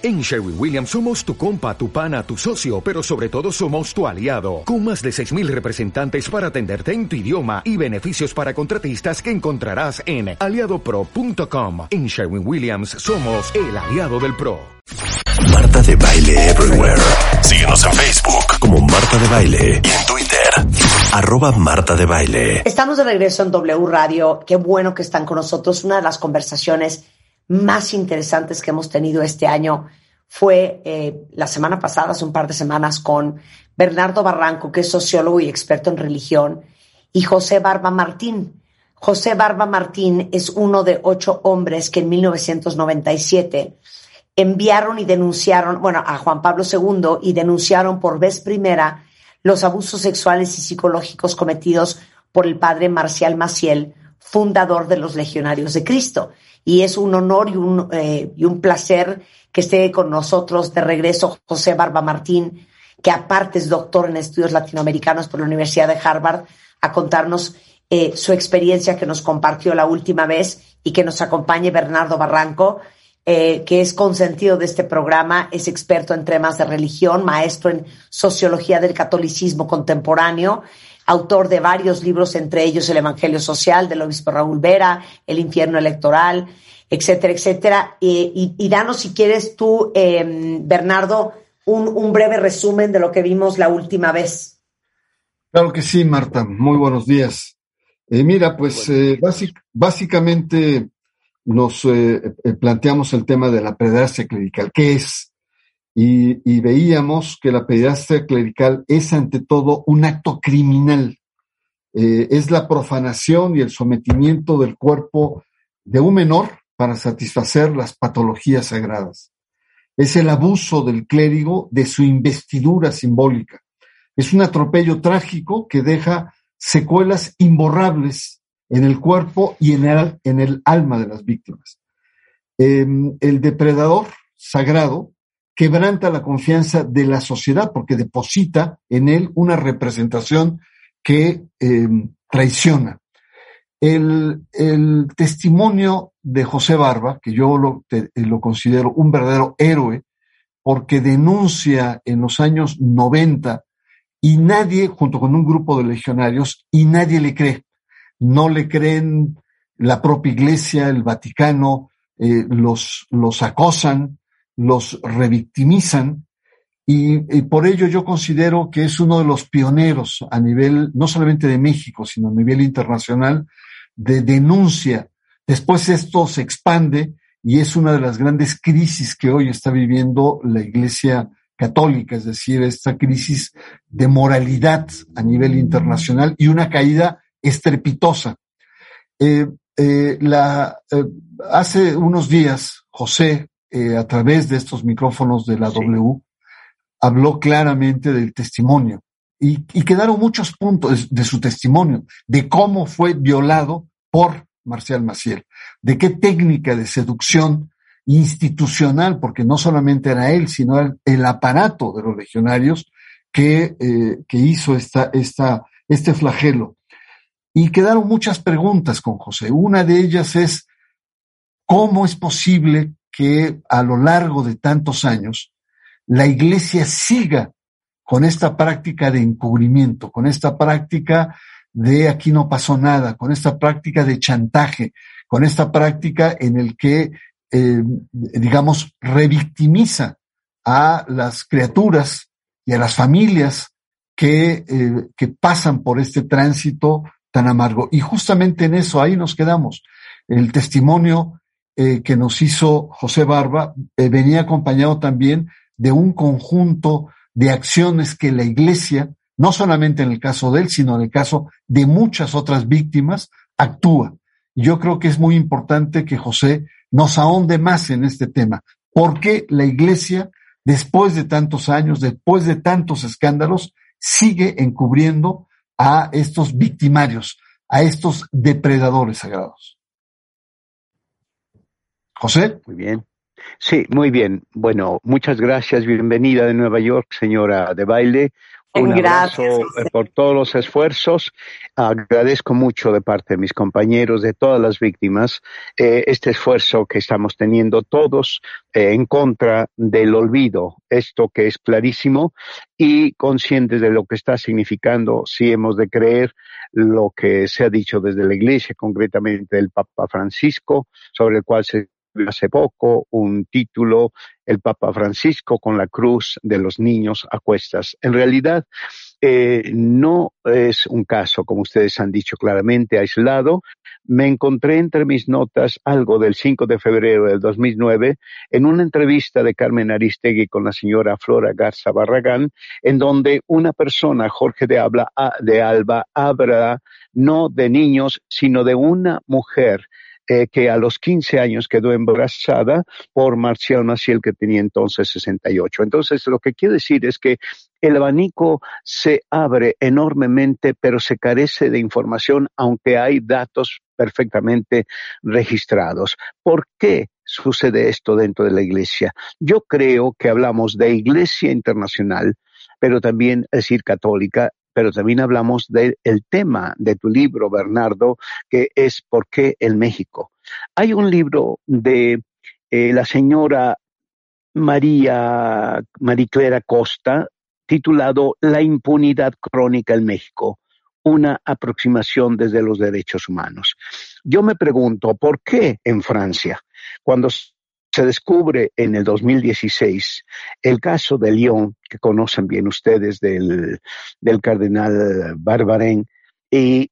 En Sherwin Williams somos tu compa, tu pana, tu socio, pero sobre todo somos tu aliado, con más de 6.000 representantes para atenderte en tu idioma y beneficios para contratistas que encontrarás en aliadopro.com. En Sherwin Williams somos el aliado del PRO. Marta de Baile Everywhere. Síguenos en Facebook como Marta de Baile y en Twitter, arroba Marta de Baile. Estamos de regreso en W Radio. Qué bueno que están con nosotros. Una de las conversaciones más interesantes que hemos tenido este año fue eh, la semana pasada, hace un par de semanas, con Bernardo Barranco, que es sociólogo y experto en religión, y José Barba Martín. José Barba Martín es uno de ocho hombres que en 1997 enviaron y denunciaron, bueno, a Juan Pablo II y denunciaron por vez primera los abusos sexuales y psicológicos cometidos por el padre Marcial Maciel, fundador de los Legionarios de Cristo. Y es un honor y un, eh, y un placer que esté con nosotros de regreso José Barba Martín, que aparte es doctor en estudios latinoamericanos por la Universidad de Harvard, a contarnos eh, su experiencia que nos compartió la última vez y que nos acompañe Bernardo Barranco, eh, que es consentido de este programa, es experto en temas de religión, maestro en sociología del catolicismo contemporáneo autor de varios libros, entre ellos El Evangelio Social del obispo Raúl Vera, El Infierno Electoral, etcétera, etcétera. y, danos, si quieres tú, em, Bernardo, un, breve resumen de lo que vimos la última vez. Claro que sí, Marta. Muy buenos días. Eh, mira, pues eh, básicamente nos eh, planteamos el tema de la pederastia clerical. ¿Qué es? Y, veíamos que la pederastia clerical es ante todo un acto criminal. Eh, es la profanación y el sometimiento del cuerpo de un menor para satisfacer las patologías sagradas. Es el abuso del clérigo de su investidura simbólica. Es un atropello trágico que deja secuelas imborrables en el cuerpo y en el, en el alma de las víctimas. Em, el depredador sagrado quebranta la confianza de la sociedad porque deposita en él una representación que em, traiciona. El, testimonio de José Barba, que yo lo, lo considero un verdadero héroe, porque denuncia en los años 90 y nadie, junto con un grupo de legionarios, y nadie le cree. No le creen la propia iglesia, el Vaticano, eh, los, los acosan, los revictimizan y, por ello yo considero que es uno de los pioneros a nivel, no solamente de México, sino a nivel internacional, de denuncia. Después esto se expande y es una de las grandes crisis que hoy está viviendo la Iglesia católica, es decir, esta crisis de moralidad a nivel internacional y una caída estrepitosa. Eh, eh, eh, hace unos días, José, eh, a través de estos micrófonos de la W, habló claramente del testimonio. Y, quedaron muchos puntos de, su testimonio, de cómo fue violado por Marcial Maciel, de qué técnica de seducción institucional, porque no solamente era él, sino el, aparato de los legionarios que, eh, que hizo esta, esta, este flagelo. Y quedaron muchas preguntas con José. Una de ellas es, ¿cómo es posible que a lo largo de tantos años la iglesia siga con esta práctica de encubrimiento, con esta práctica de aquí no pasó nada, con esta práctica de chantaje, con esta práctica en el que, eh, digamos, revictimiza a las criaturas y a las familias que, eh, que pasan por este tránsito tan amargo. Y justamente en eso, ahí nos quedamos. El testimonio eh, que nos hizo José Barba eh, venía acompañado también de un conjunto de acciones que la Iglesia, no solamente en el caso de él, sino en el caso de muchas otras víctimas, actúa. Yo creo que es muy importante que José nos ahonde más en este tema, porque la Iglesia, después de tantos años, después de tantos escándalos, sigue encubriendo a estos victimarios, a estos depredadores sagrados. José. Muy bien. Sí, muy bien. Bueno, muchas gracias. Bienvenida de Nueva York, señora de baile. Un abrazo eh, por todos los esfuerzos. Agradezco mucho de parte de mis compañeros, de todas las víctimas, eh, este esfuerzo que estamos teniendo todos eh, en contra del olvido. Esto que es clarísimo y conscientes de lo que está significando si hemos de creer lo que se ha dicho desde la Iglesia, concretamente del Papa Francisco, sobre el cual se hace poco un título, el Papa Francisco con la cruz de los niños a cuestas. En realidad, eh, no es un caso, como ustedes han dicho claramente, aislado. Me encontré entre mis notas algo del 5 de febrero del 2009 en una entrevista de Carmen Aristegui con la señora Flora Garza Barragán, en donde una persona, Jorge de, Habla, de Alba, habla no de niños, sino de una mujer que a los 15 años quedó embarazada por Marcial Maciel, que tenía entonces 68. Entonces, lo que quiero decir es que el abanico se abre enormemente, pero se carece de información, aunque hay datos perfectamente registrados. ¿Por qué sucede esto dentro de la Iglesia? Yo creo que hablamos de Iglesia internacional, pero también, es decir, católica, pero también hablamos del tema de tu libro, Bernardo, que es ¿Por qué el México? Hay un libro de eh, la señora María Mariclera Costa titulado La impunidad crónica en México, una aproximación desde los derechos humanos. Yo me pregunto, ¿por qué en Francia, cuando se descubre en el 2016 el caso de Lyon, que conocen bien ustedes del, del cardenal Barbarin, y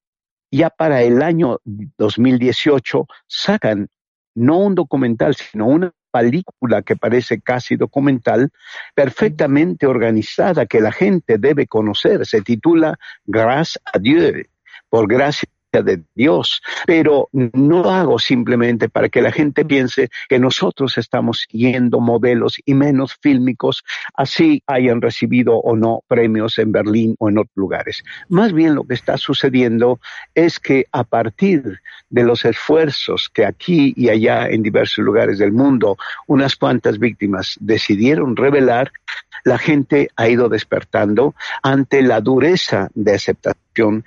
ya para el año 2018 sacan no un documental, sino una película que parece casi documental, perfectamente organizada, que la gente debe conocer. Se titula Grâce à Dieu, por gracia de Dios, pero no lo hago simplemente para que la gente piense que nosotros estamos siguiendo modelos y menos fílmicos, así hayan recibido o no premios en Berlín o en otros lugares. Más bien lo que está sucediendo es que a partir de los esfuerzos que aquí y allá en diversos lugares del mundo unas cuantas víctimas decidieron revelar, la gente ha ido despertando ante la dureza de aceptación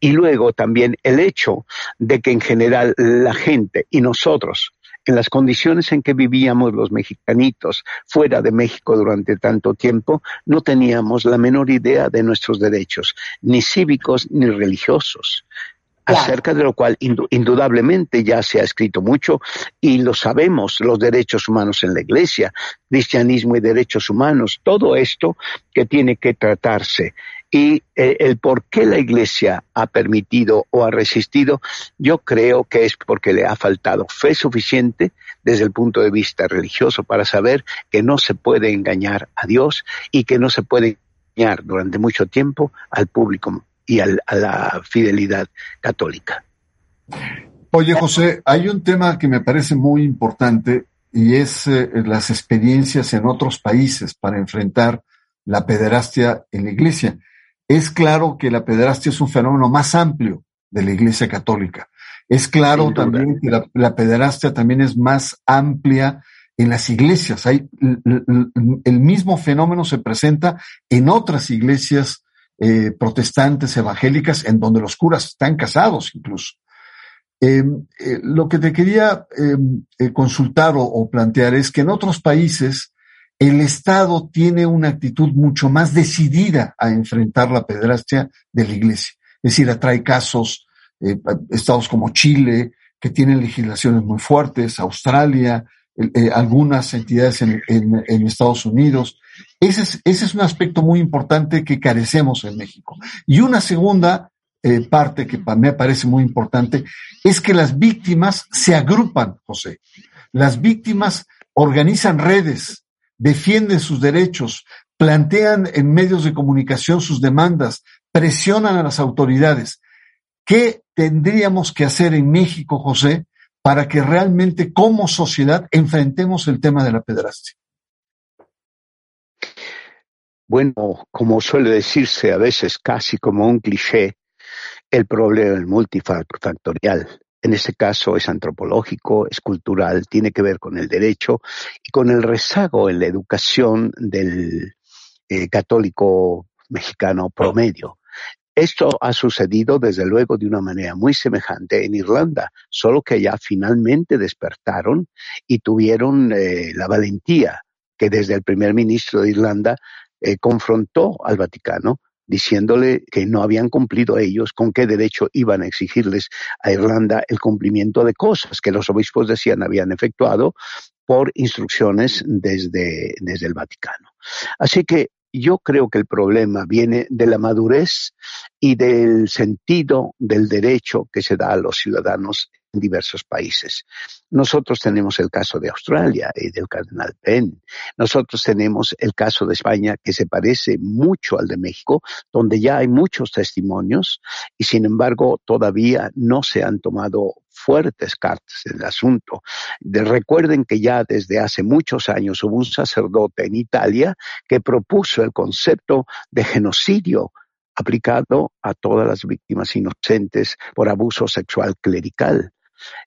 y luego también el hecho de que en general la gente y nosotros, en las condiciones en que vivíamos los mexicanitos fuera de México durante tanto tiempo, no teníamos la menor idea de nuestros derechos, ni cívicos ni religiosos acerca de lo cual indudablemente ya se ha escrito mucho y lo sabemos, los derechos humanos en la Iglesia, cristianismo y derechos humanos, todo esto que tiene que tratarse y eh, el por qué la Iglesia ha permitido o ha resistido, yo creo que es porque le ha faltado fe suficiente desde el punto de vista religioso para saber que no se puede engañar a Dios y que no se puede engañar durante mucho tiempo al público y a la fidelidad católica. Oye, José, hay un tema que me parece muy importante y es eh, las experiencias en otros países para enfrentar la pederastia en la iglesia. Es claro que la pederastia es un fenómeno más amplio de la iglesia católica. Es claro también que la, la, pederastia también es más amplia en las iglesias. Hay, el mismo fenómeno se presenta en otras iglesias eh, protestantes, evangélicas, en donde los curas están casados incluso. Em, eh, lo que te quería em, eh, consultar o, plantear es que en otros países el Estado tiene una actitud mucho más decidida a enfrentar la pedrastia de la Iglesia. Es decir, atrae casos, estados como Chile, que tienen legislaciones muy fuertes, Australia, algunas entidades en, Estados Unidos, ese es, un aspecto muy importante que carecemos en México. Y una segunda eh, parte que para me parece muy importante es que las víctimas se agrupan, José. Las víctimas organizan redes, defienden sus derechos, plantean en medios de comunicación sus demandas, presionan a las autoridades. ¿Qué tendríamos que hacer en México, José, para que realmente como sociedad enfrentemos el tema de la pedrastia? Bueno, como suele decirse a veces casi como un cliché, el problema es multifactorial. En este caso es antropológico, es cultural, tiene que ver con el derecho y con el rezago en la educación del eh, católico mexicano promedio. Esto ha sucedido desde luego de una manera muy semejante en Irlanda, solo que ya finalmente despertaron y tuvieron eh, la valentía que desde el primer ministro de Irlanda eh, confrontó al Vaticano diciéndole que no habían cumplido ellos, con qué derecho iban a exigirles a Irlanda el cumplimiento de cosas que los obispos decían habían efectuado por instrucciones desde, desde el Vaticano. Así que yo creo que el problema viene de la madurez y del sentido del derecho que se da a los ciudadanos diversos países. Nosotros tenemos el caso de Australia y del cardenal Penn. Nosotros tenemos el caso de España que se parece mucho al de México, donde ya hay muchos testimonios y sin embargo todavía no se han tomado fuertes cartas en el asunto. recuerden que ya desde hace muchos años hubo un sacerdote en Italia que propuso el concepto de genocidio aplicado a todas las víctimas inocentes por abuso sexual clerical.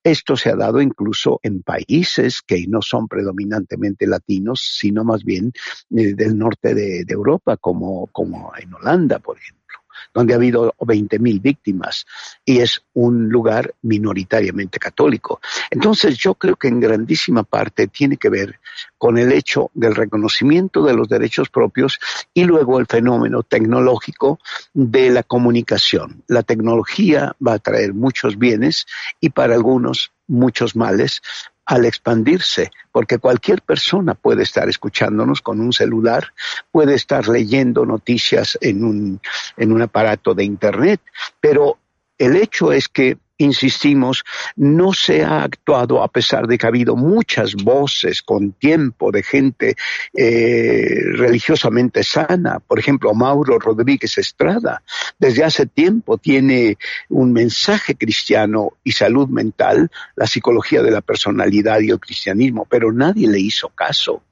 Esto se ha dado incluso en países que no son predominantemente latinos, sino más bien eh, del norte de, de Europa, como, como en Holanda, por ejemplo donde ha habido 20.000 víctimas y es un lugar minoritariamente católico. Entonces yo creo que en grandísima parte tiene que ver con el hecho del reconocimiento de los derechos propios y luego el fenómeno tecnológico de la comunicación. La tecnología va a traer muchos bienes y para algunos muchos males, al expandirse, porque cualquier persona puede estar escuchándonos con un celular, puede estar leyendo noticias en un, en un aparato de Internet, pero el hecho es que insistimos, no se ha actuado a pesar de que ha habido muchas voces con tiempo de gente eh, religiosamente sana. Por ejemplo, Mauro Rodríguez Estrada, desde hace tiempo tiene un mensaje cristiano y salud mental, la psicología de la personalidad y el cristianismo, pero nadie le hizo caso.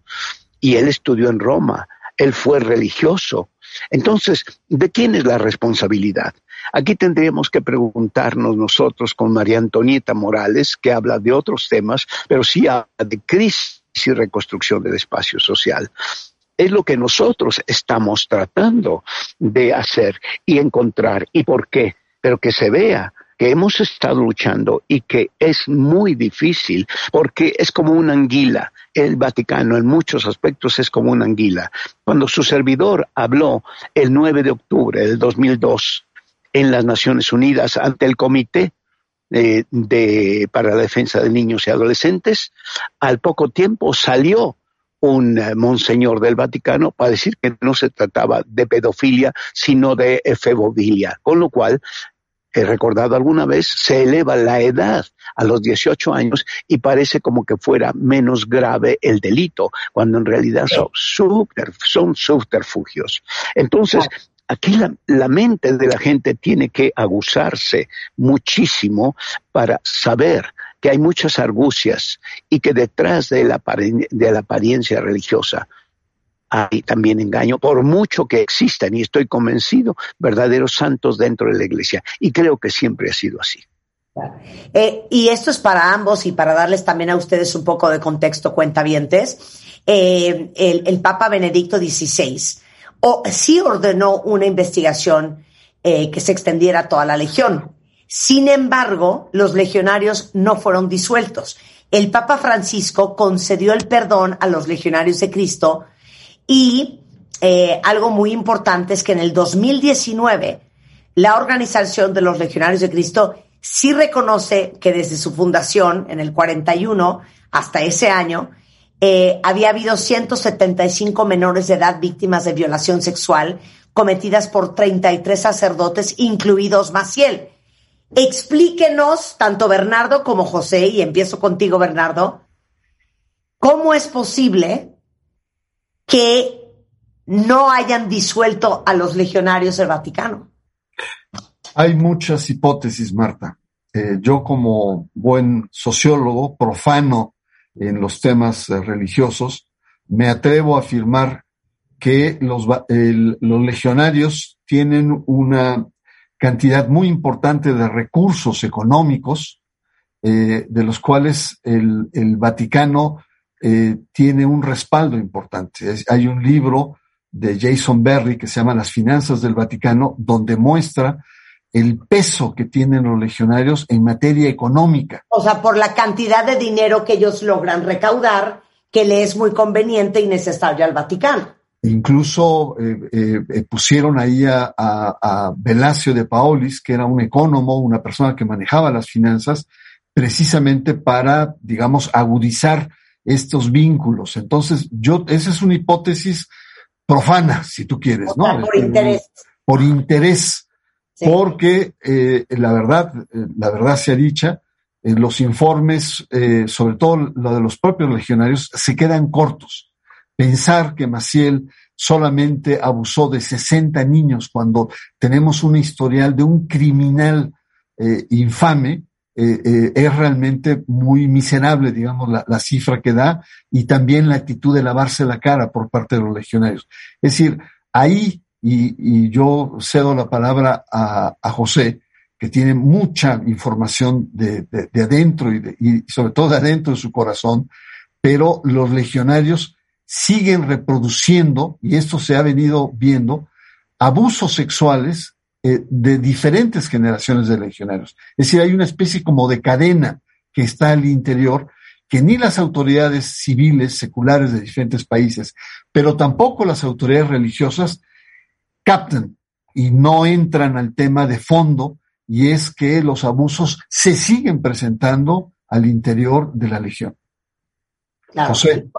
Y él estudió en Roma, él fue religioso. Entonces, ¿de quién es la responsabilidad? Aquí tendríamos que preguntarnos nosotros con María Antonieta Morales, que habla de otros temas, pero sí habla de crisis y reconstrucción del espacio social. Es lo que nosotros estamos tratando de hacer y encontrar. ¿Y por qué? Pero que se vea que hemos estado luchando y que es muy difícil porque es como una anguila. El Vaticano en muchos aspectos es como una anguila. Cuando su servidor habló el 9 de octubre del 2002 en las Naciones Unidas ante el Comité eh, de, para la Defensa de Niños y Adolescentes. Al poco tiempo salió un eh, monseñor del Vaticano para decir que no se trataba de pedofilia, sino de efebofilia, con lo cual he recordado alguna vez, se eleva la edad a los 18 años y parece como que fuera menos grave el delito, cuando en realidad son, son subterfugios. Entonces, Aquí la, mente de la gente tiene que aguzarse muchísimo para saber que hay muchas argucias y que detrás de la, de la apariencia religiosa hay también engaño, por mucho que existan, y estoy convencido, verdaderos santos dentro de la iglesia. Y creo que siempre ha sido así. Eh, y esto es para ambos y para darles también a ustedes un poco de contexto, cuentavientes. Eh, el, el Papa Benedicto XVI o sí ordenó una investigación eh, que se extendiera a toda la legión. Sin embargo, los legionarios no fueron disueltos. El Papa Francisco concedió el perdón a los legionarios de Cristo y eh, algo muy importante es que en el 2019 la organización de los legionarios de Cristo sí reconoce que desde su fundación en el 41 hasta ese año eh, había habido 175 menores de edad víctimas de violación sexual cometidas por 33 sacerdotes, incluidos Maciel. Explíquenos, tanto Bernardo como José, y empiezo contigo, Bernardo, cómo es posible que no hayan disuelto a los legionarios del Vaticano. Hay muchas hipótesis, Marta. Eh, yo como buen sociólogo, profano en los temas eh, religiosos, me atrevo a afirmar que los, legionarios tienen una cantidad muy importante de recursos económicos, eh, de los cuales el, el Vaticano eh, tiene un respaldo importante. hay un libro de Jason Berry que se llama Las finanzas del Vaticano, donde muestra el peso que tienen los legionarios en materia económica. O sea, por la cantidad de dinero que ellos logran recaudar, que le es muy conveniente y necesario al Vaticano. Incluso eh, eh, eh, pusieron ahí a, a, Velasio de Paolis, que era un economo, una persona que manejaba las finanzas, precisamente para, digamos, agudizar estos vínculos. Entonces, yo, esa es una hipótesis profana, si tú quieres, ¿no? Por interés. Por interés, porque la verdad, la verdad sea dicha, los informes, sobre todo lo de los propios legionarios, se quedan cortos Pensar que Maciel solamente abusó de 60 niños cuando tenemos un historial de un criminal eh, infame, eh, eh, es realmente muy miserable, digamos, la, cifra que da y también la actitud de lavarse la cara por parte de los legionarios. Es decir, ahí, y, yo cedo la palabra a, José, que tiene mucha información de, adentro y, y sobre todo de adentro de su corazón, pero los legionarios siguen reproduciendo, y esto se ha venido viendo, abusos sexuales eh, de diferentes generaciones de legionarios. Es decir, hay una especie como de cadena que está al interior que ni las autoridades civiles, seculares de diferentes países, pero tampoco las autoridades religiosas captan y no entran al tema de fondo, y es que los abusos se siguen presentando al interior de la legión. José.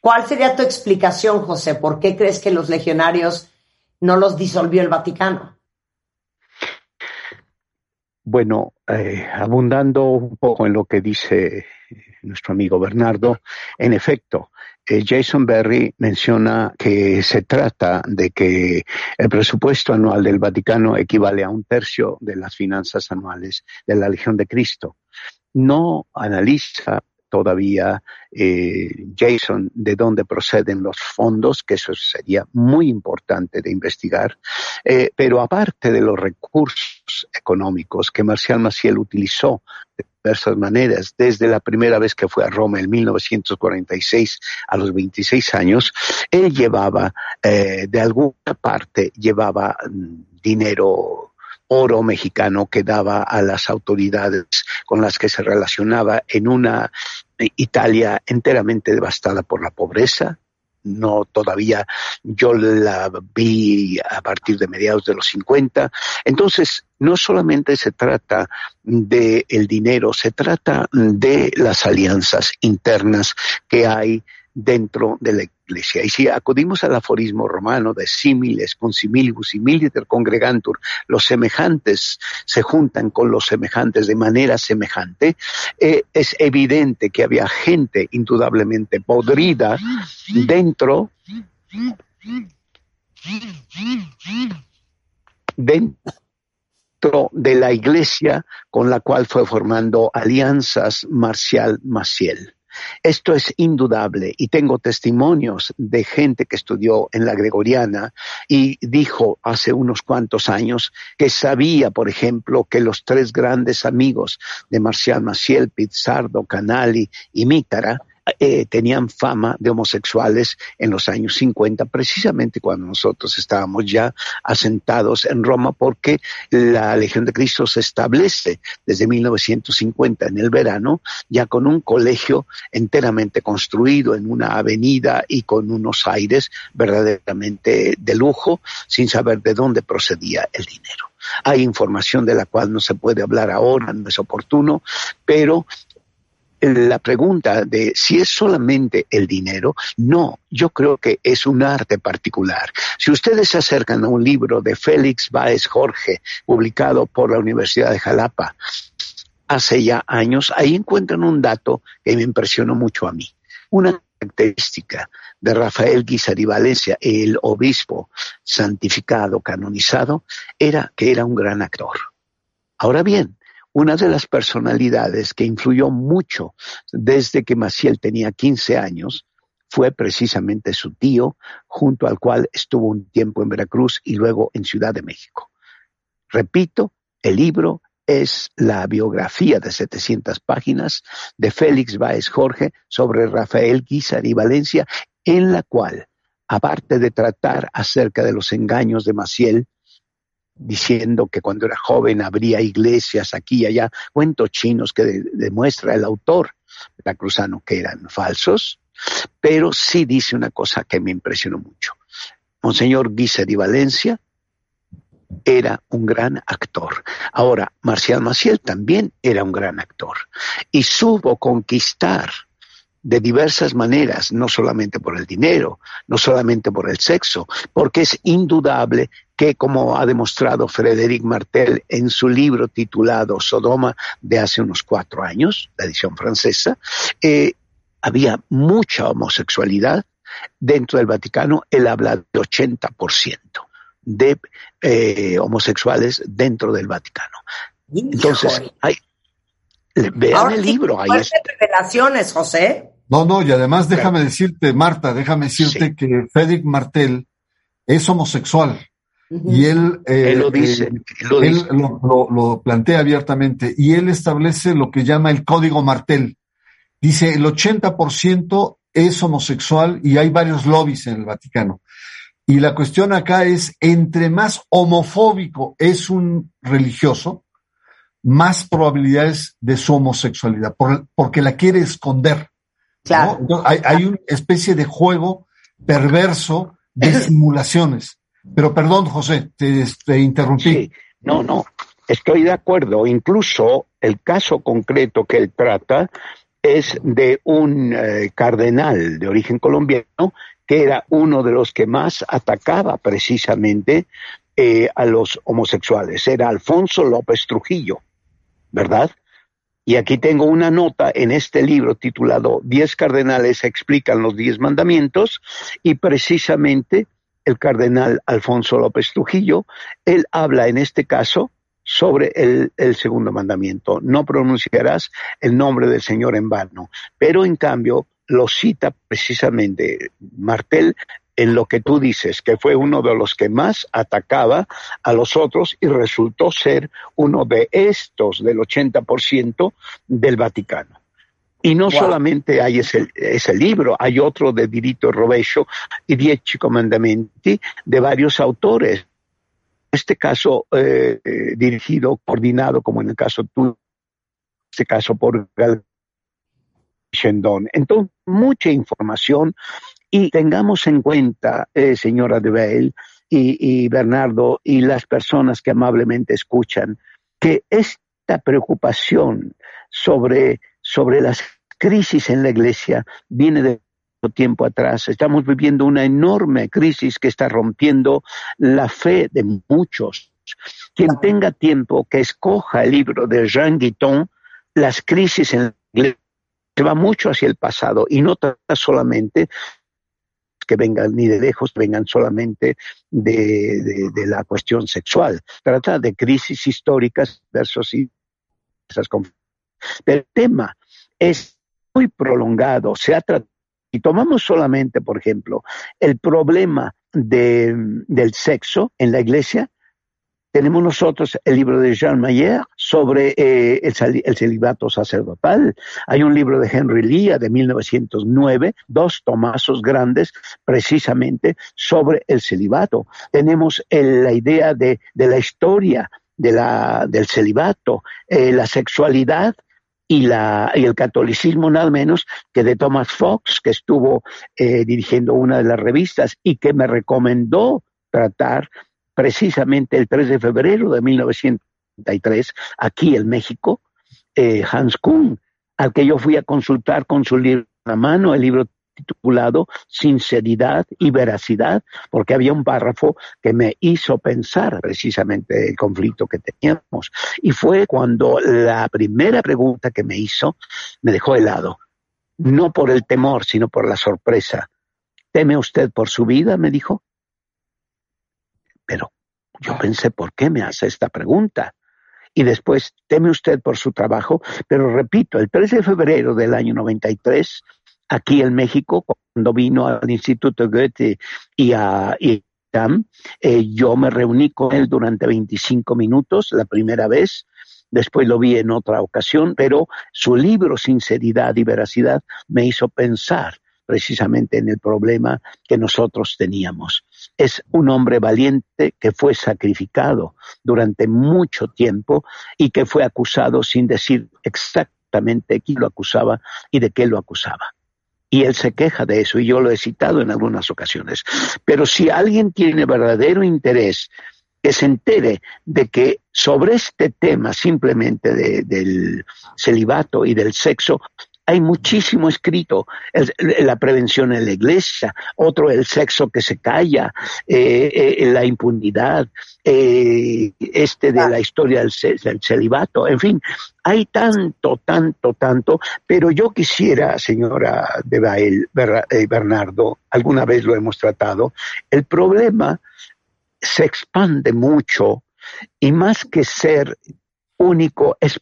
¿Cuál sería tu explicación, José? ¿Por qué crees que los legionarios no los disolvió el Vaticano? Bueno, eh, abundando un poco en lo que dice nuestro amigo Bernardo, en efecto, Jason Berry menciona que se trata de que el presupuesto anual del Vaticano equivale a un tercio de las finanzas anuales de la Legión de Cristo. No analiza todavía eh, Jason de dónde proceden los fondos, que eso sería muy importante de investigar. Eh, pero aparte de los recursos económicos que Marcial Maciel utilizó de diversas maneras, desde la primera vez que fue a Roma en 1946 a los 26 años, él llevaba, eh, de alguna parte, llevaba mm, dinero oro mexicano que daba a las autoridades con las que se relacionaba en una Italia enteramente devastada por la pobreza. No todavía yo la vi a partir de mediados de los 50. Entonces, no solamente se trata de el dinero, se trata de las alianzas internas que hay dentro de iglesia. Y si acudimos al aforismo romano de similes, con similibus, similiter congregantur, los semejantes se juntan con los semejantes de manera semejante, eh, es evidente que había gente indudablemente podrida dentro dentro de la iglesia con la cual fue formando alianzas Marcial Maciel. Esto es indudable y tengo testimonios de gente que estudió en la Gregoriana y dijo hace unos cuantos años que sabía, por ejemplo, que los tres grandes amigos de Marcial Maciel, Pizzardo, Canali y Mítara eh, tenían fama de homosexuales en los años 50, precisamente cuando nosotros estábamos ya asentados en Roma, porque la Legión de Cristo se establece desde 1950 en el verano, ya con un colegio enteramente construido en una avenida y con unos aires verdaderamente de lujo, sin saber de dónde procedía el dinero. Hay información de la cual no se puede hablar ahora, no es oportuno, pero la pregunta de si es solamente el dinero, no, yo creo que es un arte particular. Si ustedes se acercan a un libro de Félix Báez Jorge, publicado por la Universidad de Jalapa hace ya años, ahí encuentran un dato que me impresionó mucho a mí. Una característica de Rafael Guizar Valencia, el obispo santificado, canonizado, era que era un gran actor. Ahora bien, una de las personalidades que influyó mucho desde que Maciel tenía 15 años fue precisamente su tío, junto al cual estuvo un tiempo en Veracruz y luego en Ciudad de México. Repito, el libro es la biografía de 700 páginas de Félix Báez Jorge sobre Rafael Guizar y Valencia, en la cual aparte de tratar acerca de los engaños de Maciel, diciendo que cuando era joven habría iglesias aquí y allá, cuentos chinos que demuestra el autor la Cruzano que eran falsos, pero sí dice una cosa que me impresionó mucho. Monseñor Guise de Valencia era un gran actor. Ahora, Marcial Maciel también era un gran actor y supo conquistar de diversas maneras, no solamente por el dinero, no solamente por el sexo, porque es indudable que, como ha demostrado Frédéric Martel en su libro titulado Sodoma de hace unos cuatro años, la edición francesa, eh, había mucha homosexualidad dentro del Vaticano. Él habla de 80% de eh, homosexuales dentro del Vaticano. Entonces, hay, vean el libro. Ahí es. revelaciones, José. No, no, y además déjame decirte, Marta, déjame decirte que Frédéric Martel es homosexual. Y él, eh, lo dice, eh, él, lo, plantea abiertamente y él establece lo que llama el código Martel. Dice el 80% es homosexual y hay varios lobbies en el Vaticano. Y la cuestión acá es, entre más homofóbico es un religioso, más probabilidades de su homosexualidad, porque la quiere esconder. Claro. hay, una especie de juego perverso de simulaciones. Pero perdón, José, te, interrumpí. no, no, estoy de acuerdo. Incluso el caso concreto que él trata es de un eh, cardenal de origen colombiano que era uno de los que más atacaba precisamente eh, a los homosexuales. Era Alfonso López Trujillo, ¿verdad? Y aquí tengo una nota en este libro titulado Diez cardenales explican los diez mandamientos y precisamente el cardenal Alfonso López Trujillo, él habla en este caso sobre el, segundo mandamiento. No pronunciarás el nombre del Señor en vano. Pero en cambio lo cita precisamente Martel en lo que tú dices, que fue uno de los que más atacaba a los otros y resultó ser uno de estos del 80% del Vaticano. Y no solamente hay ese, ese, libro, hay otro de Dirito Rovescio y Dieci Comandamenti de varios autores. Este caso eh, dirigido, coordinado, como en el caso tú, este caso por Gal Shendon. Entonces, mucha información y tengamos en cuenta, eh, señora de Bale y, Bernardo y las personas que amablemente escuchan, que esta preocupación sobre, sobre las crisis en la iglesia viene de tiempo atrás. Estamos viviendo una enorme crisis que está rompiendo la fe de muchos. Quien tenga tiempo, que escoja el libro de Jean Guiton, Las crisis en la iglesia, que va mucho hacia el pasado y no trata solamente que vengan ni de lejos, vengan solamente de, la cuestión sexual. Trata de crisis históricas versus esas Pero el tema es muy prolongado. Se ha tratado, y tomamos solamente, por ejemplo, el problema del sexo en la iglesia, tenemos nosotros el libro de Jean Mayer sobre eh, el, celibato sacerdotal. Hay un libro de Henry Lee de 1909, dos tomazos grandes precisamente sobre el celibato. Tenemos la idea de, la historia de la, del celibato, eh, la sexualidad y, la, y el catolicismo nada menos que de Thomas Fox, que estuvo eh, dirigiendo una de las revistas y que me recomendó tratar precisamente el 3 de febrero de 1933, aquí en México, eh, Hans Kuhn, al que yo fui a consultar con su libro en la mano, el libro titulado Sinceridad y Veracidad, porque había un párrafo que me hizo pensar precisamente el conflicto que teníamos. Y fue cuando la primera pregunta que me hizo me dejó helado, no por el temor, sino por la sorpresa. ¿Teme usted por su vida? me dijo. Pero yo pensé, ¿por qué me hace esta pregunta? Y después, teme usted por su trabajo, pero repito, el 3 de febrero del año 93, aquí en México, cuando vino al Instituto Goethe y a ITAM, eh, yo me reuní con él durante 25 minutos, la primera vez, después lo vi en otra ocasión, pero su libro Sinceridad y Veracidad me hizo pensar precisamente en el problema que nosotros teníamos. Es un hombre valiente que fue sacrificado durante mucho tiempo y que fue acusado sin decir exactamente quién lo acusaba y de qué lo acusaba. Y él se queja de eso, y yo lo he citado en algunas ocasiones. Pero si alguien tiene verdadero interés que se entere de que sobre este tema simplemente del celibato y del sexo hay muchísimo escrito, la prevención en la iglesia, otro el sexo que se calla, eh, eh, la impunidad, eh, este de la historia del, celibato, en fin, hay tanto, tanto, tanto, pero yo quisiera, señora de Bael, Bernardo, alguna vez lo hemos tratado, el problema se expande mucho y más que ser único es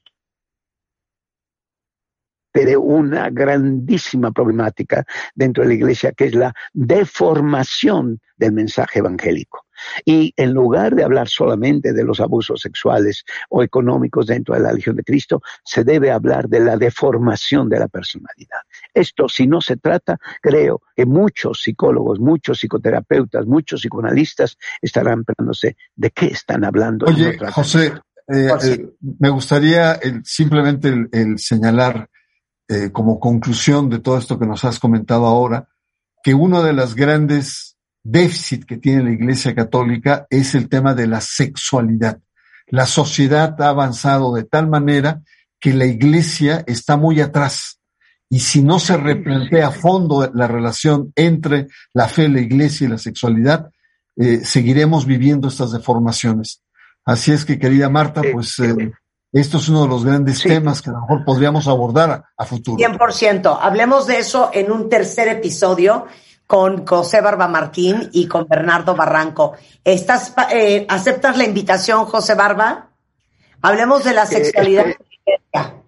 de una grandísima problemática dentro de la iglesia, que es la deformación del mensaje evangélico. Y en lugar de hablar solamente de los abusos sexuales o económicos dentro de la religión de Cristo, se debe hablar de la deformación de la personalidad. Esto, si no se trata, creo que muchos psicólogos, muchos psicoterapeutas, muchos psicoanalistas estarán preguntándose de qué están hablando. Oye, José, eh, eh, me gustaría simplemente el señalar eh, como conclusión de todo esto que nos has comentado ahora, que uno de los grandes déficits que tiene la Iglesia Católica es el tema de la sexualidad. La sociedad ha avanzado de tal manera que la Iglesia está muy atrás. Y si no se replantea a fondo la relación entre la fe, la Iglesia y la sexualidad, eh, seguiremos viviendo estas deformaciones. Así es que, querida Marta, eh, pues esto es uno de los grandes temas que a lo mejor podríamos abordar a, futuro. 100%. Hablemos de eso en un tercer episodio con José Barba Martín y con Bernardo Barranco. ¿Estás, eh, ¿Aceptas la invitación, José Barba? Hablemos de la eh, sexualidad.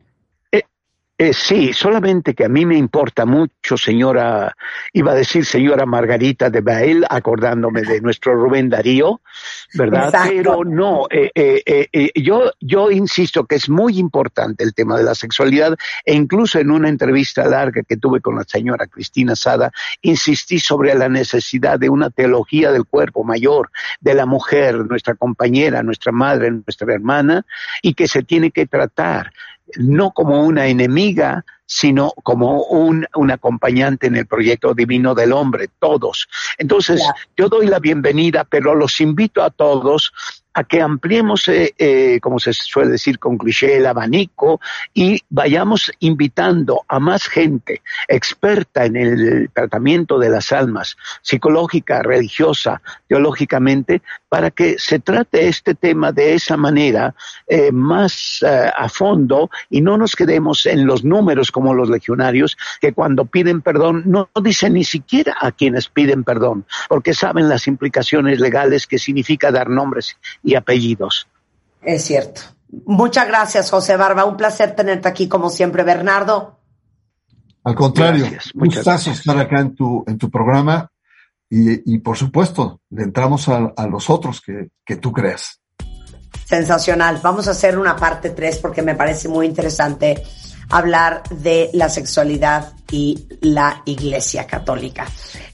Eh, sí, solamente que a mí me importa mucho, señora, iba a decir señora Margarita de Bael, acordándome de nuestro Rubén Darío, ¿verdad? Pero no, eh, eh, yo, yo insisto que es muy importante el tema de la sexualidad e incluso en una entrevista larga que tuve con la señora Cristina Sada, insistí sobre la necesidad de una teología del cuerpo mayor, de la mujer, nuestra compañera, nuestra madre, nuestra hermana, y que se tiene que tratar no como una enemiga, sino como un, un, acompañante en el proyecto divino del hombre, todos. Entonces, yo doy la bienvenida, pero los invito a todos a que ampliemos, eh, eh, como se suele decir con cliché, el abanico y vayamos invitando a más gente experta en el tratamiento de las almas, psicológica, religiosa, teológicamente, para que se trate este tema de esa manera eh, más a fondo y no nos quedemos en los números como los legionarios, que cuando piden perdón no dicen ni siquiera a quienes piden perdón, porque saben las implicaciones legales que significa dar nombres y apellidos. Es cierto. Muchas gracias, José Barba. Un placer tenerte aquí, como siempre, Bernardo. Al contrario, un gustazo estar acá en tu, en tu programa y, por supuesto, le entramos a, los otros que, que, tú creas. Sensacional. Vamos a hacer una parte 3 porque me parece muy interesante hablar de la sexualidad y la Iglesia Católica.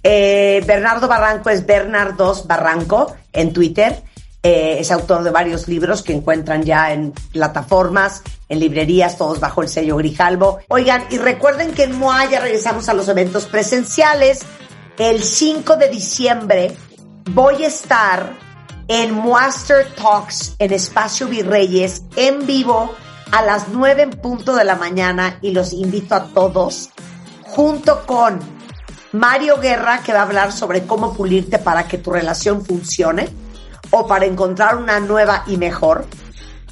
Eh, Bernardo Barranco es Bernardos Barranco en Twitter eh, es autor de varios libros que encuentran ya en plataformas, en librerías, todos bajo el sello Grijalbo. Oigan, y recuerden que en MOA ya regresamos a los eventos presenciales. El 5 de diciembre voy a estar en Master Talks en Espacio Virreyes en vivo a las 9 en punto de la mañana y los invito a todos junto con Mario Guerra que va a hablar sobre cómo pulirte para que tu relación funcione o para encontrar una nueva y mejor,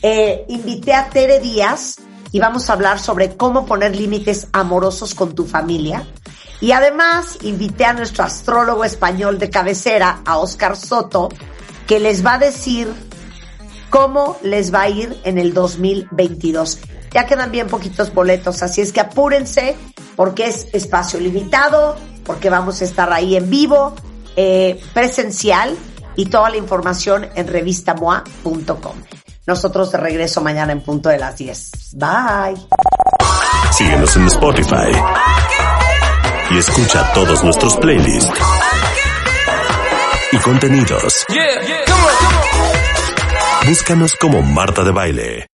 eh, invité a Tere Díaz y vamos a hablar sobre cómo poner límites amorosos con tu familia. Y además invité a nuestro astrólogo español de cabecera, a Oscar Soto, que les va a decir cómo les va a ir en el 2022. Ya quedan bien poquitos boletos, así es que apúrense porque es espacio limitado, porque vamos a estar ahí en vivo, eh, presencial y toda la información en revistamoa.com. Nosotros de regreso mañana en punto de las 10. Bye. Síguenos en Spotify. y escucha todos nuestros playlists y contenidos. Búscanos como Marta de Baile.